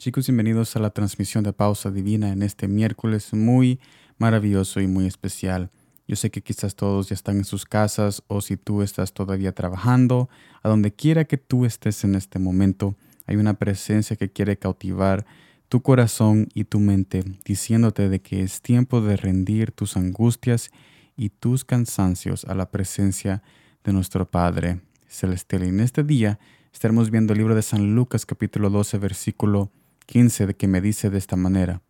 Chicos, bienvenidos a la transmisión de Pausa Divina en este miércoles muy maravilloso y muy especial. Yo sé que quizás todos ya están en sus casas o si tú estás todavía trabajando, a donde quiera que tú estés en este momento, hay una presencia que quiere cautivar tu corazón y tu mente, diciéndote de que es tiempo de rendir tus angustias y tus cansancios a la presencia de nuestro Padre Celestial. Y en este día estaremos viendo el libro de San Lucas capítulo 12 versículo 15 de que me dice de esta manera,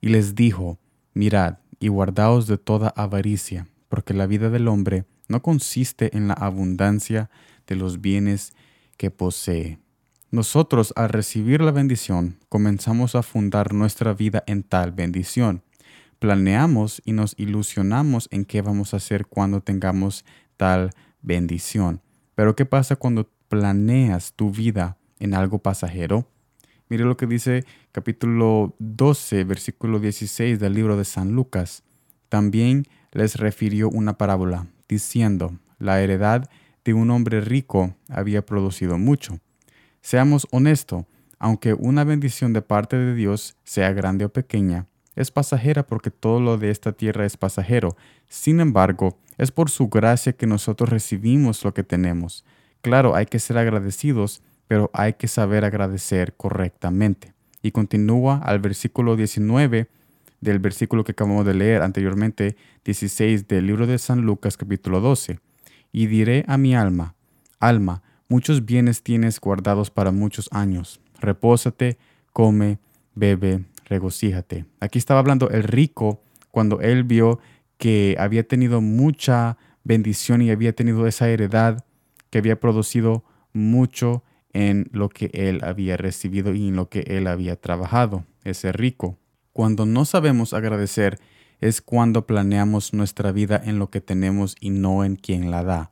y les dijo, mirad y guardaos de toda avaricia, porque la vida del hombre no consiste en la abundancia de los bienes que posee. Nosotros al recibir la bendición comenzamos a fundar nuestra vida en tal bendición. Planeamos y nos ilusionamos en qué vamos a hacer cuando tengamos tal bendición. Pero ¿qué pasa cuando planeas tu vida en algo pasajero? Mire lo que dice capítulo 12, versículo 16 del libro de San Lucas. También les refirió una parábola, diciendo, la heredad de un hombre rico había producido mucho. Seamos honestos, aunque una bendición de parte de Dios sea grande o pequeña, es pasajera porque todo lo de esta tierra es pasajero. Sin embargo, es por su gracia que nosotros recibimos lo que tenemos. Claro, hay que ser agradecidos, pero hay que saber agradecer correctamente. Y continúa al versículo 19 del versículo que acabamos de leer anteriormente, 16 del libro de San Lucas capítulo 12. Y diré a mi alma, alma, Muchos bienes tienes guardados para muchos años. Repósate, come, bebe, regocíjate. Aquí estaba hablando el rico cuando él vio que había tenido mucha bendición y había tenido esa heredad que había producido mucho en lo que él había recibido y en lo que él había trabajado, ese rico. Cuando no sabemos agradecer es cuando planeamos nuestra vida en lo que tenemos y no en quien la da.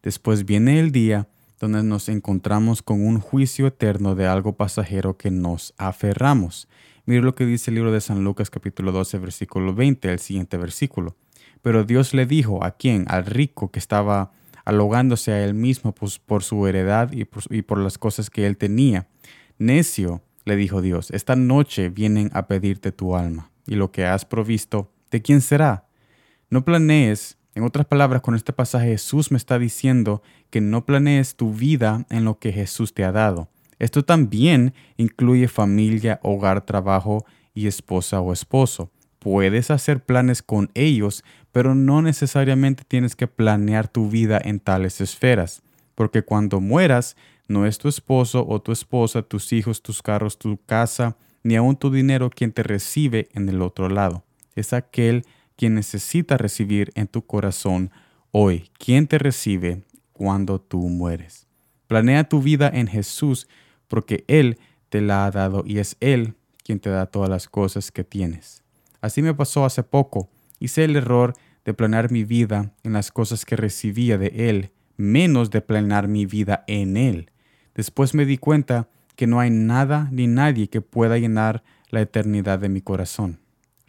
Después viene el día donde nos encontramos con un juicio eterno de algo pasajero que nos aferramos. Mire lo que dice el libro de San Lucas capítulo 12 versículo 20, el siguiente versículo. Pero Dios le dijo a quién, al rico que estaba alogándose a él mismo pues, por su heredad y por, y por las cosas que él tenía. Necio, le dijo Dios, esta noche vienen a pedirte tu alma, y lo que has provisto, ¿de quién será? No planees en otras palabras, con este pasaje Jesús me está diciendo que no planees tu vida en lo que Jesús te ha dado. Esto también incluye familia, hogar, trabajo y esposa o esposo. Puedes hacer planes con ellos, pero no necesariamente tienes que planear tu vida en tales esferas, porque cuando mueras, no es tu esposo o tu esposa, tus hijos, tus carros, tu casa, ni aun tu dinero quien te recibe en el otro lado. Es aquel quien necesita recibir en tu corazón hoy, quien te recibe cuando tú mueres. Planea tu vida en Jesús porque Él te la ha dado y es Él quien te da todas las cosas que tienes. Así me pasó hace poco. Hice el error de planear mi vida en las cosas que recibía de Él, menos de planear mi vida en Él. Después me di cuenta que no hay nada ni nadie que pueda llenar la eternidad de mi corazón.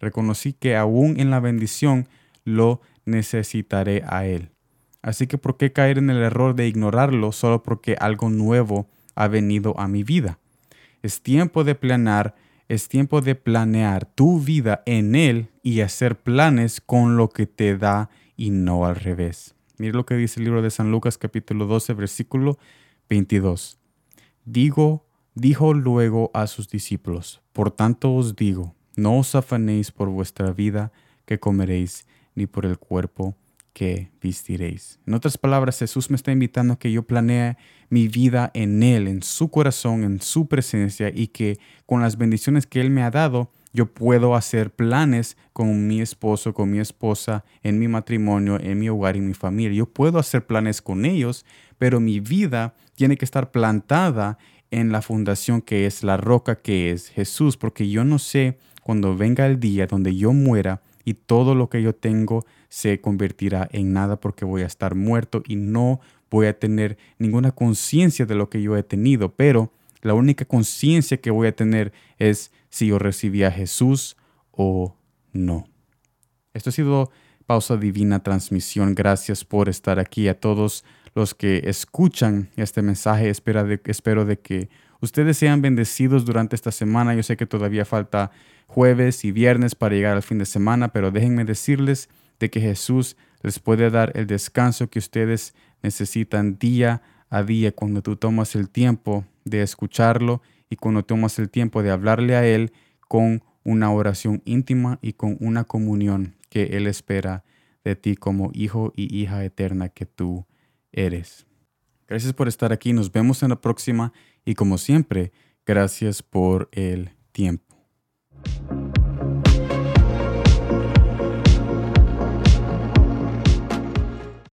Reconocí que aún en la bendición lo necesitaré a Él. Así que ¿por qué caer en el error de ignorarlo solo porque algo nuevo ha venido a mi vida? Es tiempo de planear, es tiempo de planear tu vida en Él y hacer planes con lo que te da y no al revés. Mire lo que dice el libro de San Lucas capítulo 12 versículo 22. Digo, dijo luego a sus discípulos, por tanto os digo, no os afanéis por vuestra vida que comeréis, ni por el cuerpo que vistiréis. En otras palabras, Jesús me está invitando a que yo planee mi vida en Él, en su corazón, en su presencia y que con las bendiciones que Él me ha dado, yo puedo hacer planes con mi esposo, con mi esposa, en mi matrimonio, en mi hogar, y mi familia. Yo puedo hacer planes con ellos, pero mi vida tiene que estar plantada en la fundación que es la roca que es Jesús, porque yo no sé cuando venga el día donde yo muera y todo lo que yo tengo se convertirá en nada porque voy a estar muerto y no voy a tener ninguna conciencia de lo que yo he tenido, pero la única conciencia que voy a tener es si yo recibí a Jesús o no. Esto ha sido Pausa Divina Transmisión. Gracias por estar aquí. A todos los que escuchan este mensaje, espero de, espero de que ustedes sean bendecidos durante esta semana. Yo sé que todavía falta jueves y viernes para llegar al fin de semana, pero déjenme decirles de que Jesús les puede dar el descanso que ustedes necesitan día a día cuando tú tomas el tiempo de escucharlo y cuando tomas el tiempo de hablarle a Él con una oración íntima y con una comunión que Él espera de ti como hijo y hija eterna que tú eres. Gracias por estar aquí, nos vemos en la próxima y como siempre, gracias por el tiempo.